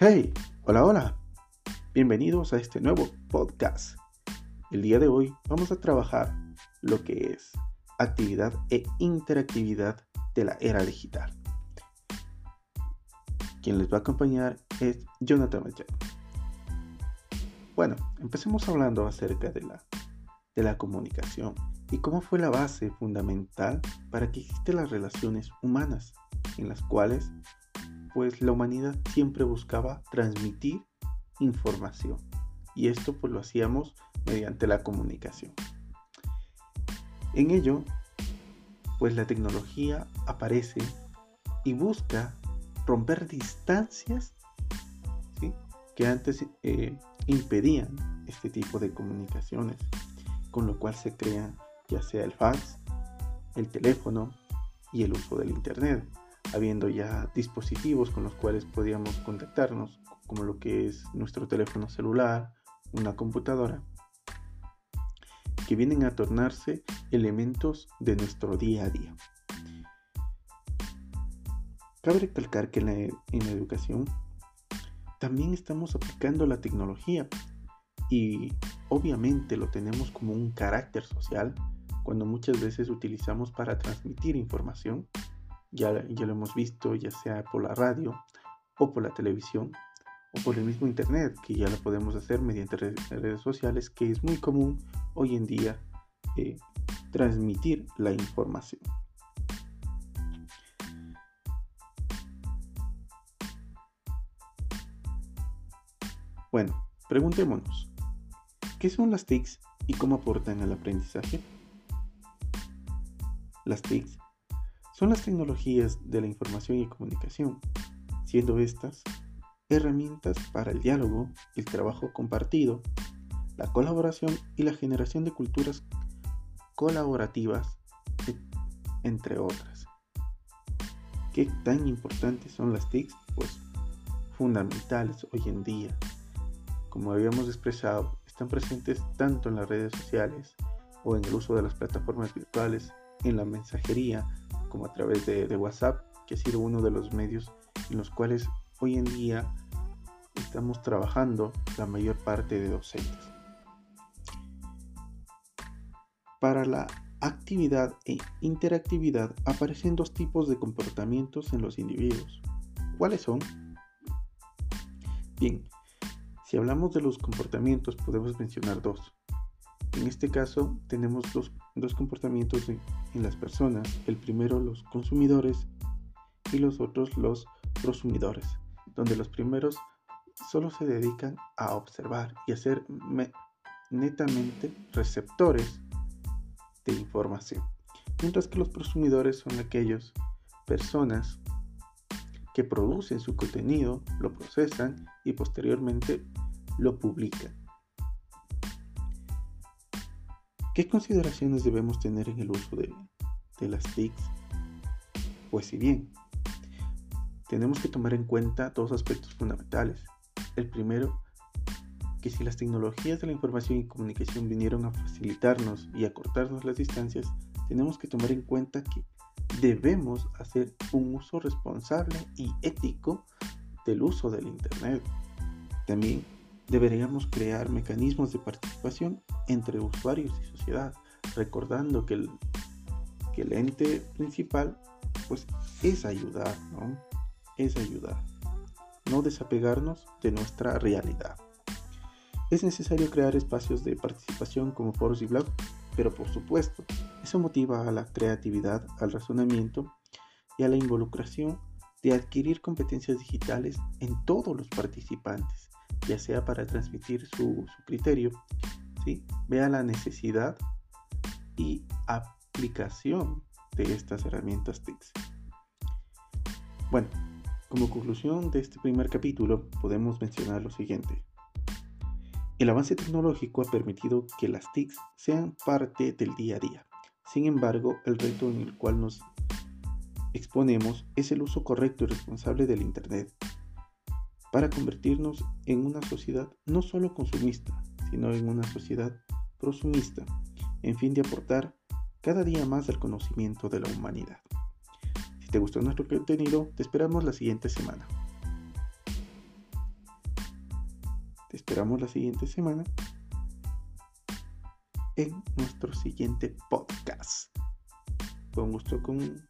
Hey, hola, hola. Bienvenidos a este nuevo podcast. El día de hoy vamos a trabajar lo que es actividad e interactividad de la era digital. Quien les va a acompañar es Jonathan Machado. Bueno, empecemos hablando acerca de la, de la comunicación y cómo fue la base fundamental para que existen las relaciones humanas, en las cuales pues la humanidad siempre buscaba transmitir información y esto pues lo hacíamos mediante la comunicación. En ello, pues la tecnología aparece y busca romper distancias que antes eh, impedían este tipo de comunicaciones, con lo cual se crea ya sea el fax, el teléfono y el uso del Internet habiendo ya dispositivos con los cuales podíamos contactarnos, como lo que es nuestro teléfono celular, una computadora, que vienen a tornarse elementos de nuestro día a día. Cabe recalcar que en la, en la educación también estamos aplicando la tecnología y obviamente lo tenemos como un carácter social cuando muchas veces utilizamos para transmitir información ya, lo hemos visto, ya sea por la radio o por la televisión o por el mismo internet, que ya lo podemos hacer mediante redes, sociales, que es muy común hoy en día eh, transmitir la información. Bueno, preguntémonos, ¿qué son las TICs y cómo aportan al aprendizaje? Las TICs son las tecnologías de la información y comunicación, siendo estas herramientas para el diálogo, el trabajo compartido, la colaboración y la generación de culturas colaborativas, entre otras. ¿Qué tan importantes son las TICs? Pues fundamentales hoy en día. Como habíamos expresado, están presentes tanto en las redes sociales o en el uso de las plataformas virtuales, en la mensajería, como a través de, WhatsApp, que ha sido uno de los medios en los cuales hoy en día estamos trabajando la mayor parte de docentes. Para la actividad e interactividad aparecen dos tipos de comportamientos en los individuos. ¿Cuáles son? Bien, si hablamos de los comportamientos podemos mencionar dos. En este caso tenemos dos, comportamientos en, las personas. El primero los consumidores y los otros los prosumidores, donde los primeros solo se dedican a observar y a ser netamente receptores de información. Mientras que los prosumidores son aquellos personas que producen su contenido, lo procesan y posteriormente lo publican. ¿Qué consideraciones debemos tener en el uso de, las TICs? Pues si bien, tenemos que tomar en cuenta dos aspectos fundamentales. El primero, que si las tecnologías de la información y comunicación vinieron a facilitarnos y a cortarnos las distancias, tenemos que tomar en cuenta que debemos hacer un uso responsable y ético del uso del Internet. También deberíamos crear mecanismos de participación entre usuarios y sociedad, recordando que el, ente principal pues es ayudar, ¿no? Es ayudar, no desapegarnos de nuestra realidad. Es necesario crear espacios de participación como foros y blogs, pero por supuesto, eso motiva a la creatividad, al razonamiento y a la involucración de adquirir competencias digitales en todos los participantes ya sea para transmitir su, criterio, ¿sí? vea la necesidad y aplicación de estas herramientas TICS. Bueno, como conclusión de este primer capítulo podemos mencionar lo siguiente. El avance tecnológico ha permitido que las TICs sean parte del día a día. Sin embargo, el reto en el cual nos exponemos es el uso correcto y responsable del Internet para convertirnos en una sociedad no solo consumista, sino en una sociedad prosumista, en fin de aportar cada día más al conocimiento de la humanidad. Si te gustó nuestro contenido, te esperamos la siguiente semana. esperamos la siguiente semana en nuestro siguiente podcast. Un gusto con